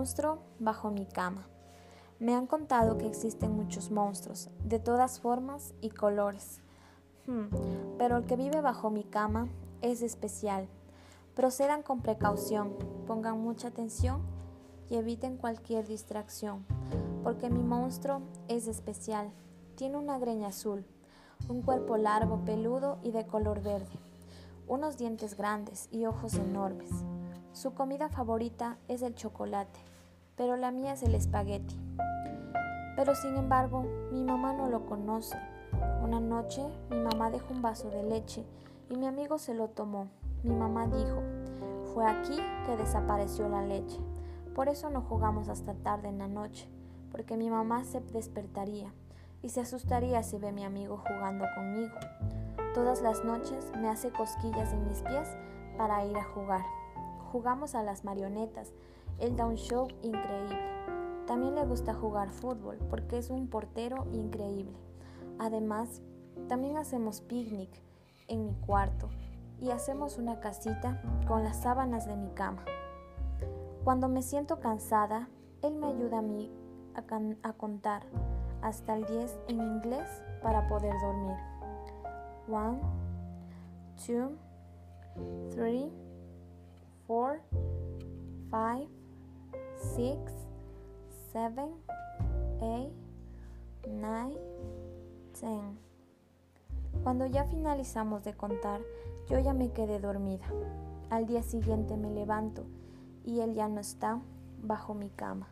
monstruo bajo mi cama. Me han contado que existen muchos monstruos, de todas formas y colores. Hmm, pero el que vive bajo mi cama es especial. Procedan con precaución, pongan mucha atención y eviten cualquier distracción, porque mi monstruo es especial. Tiene una greña azul, un cuerpo largo, peludo y de color verde, unos dientes grandes y ojos enormes. Su comida favorita es el chocolate, pero la mía es el espagueti. Pero sin embargo, mi mamá no lo conoce. Una noche mi mamá dejó un vaso de leche y mi amigo se lo tomó. Mi mamá dijo, fue aquí que desapareció la leche. Por eso no jugamos hasta tarde en la noche, porque mi mamá se despertaría y se asustaría si ve a mi amigo jugando conmigo. Todas las noches me hace cosquillas en mis pies para ir a jugar. Jugamos a las marionetas. Él da un show increíble. También le gusta jugar fútbol porque es un portero increíble. Además, también hacemos picnic en mi cuarto y hacemos una casita con las sábanas de mi cama. Cuando me siento cansada, él me ayuda a mí a, a contar hasta el 10 en inglés para poder dormir. 1, 2, 3, 4, 5, 6, 7, 8, 9, 10. Cuando ya finalizamos de contar, yo ya me quedé dormida. Al día siguiente me levanto y él ya no está bajo mi cama.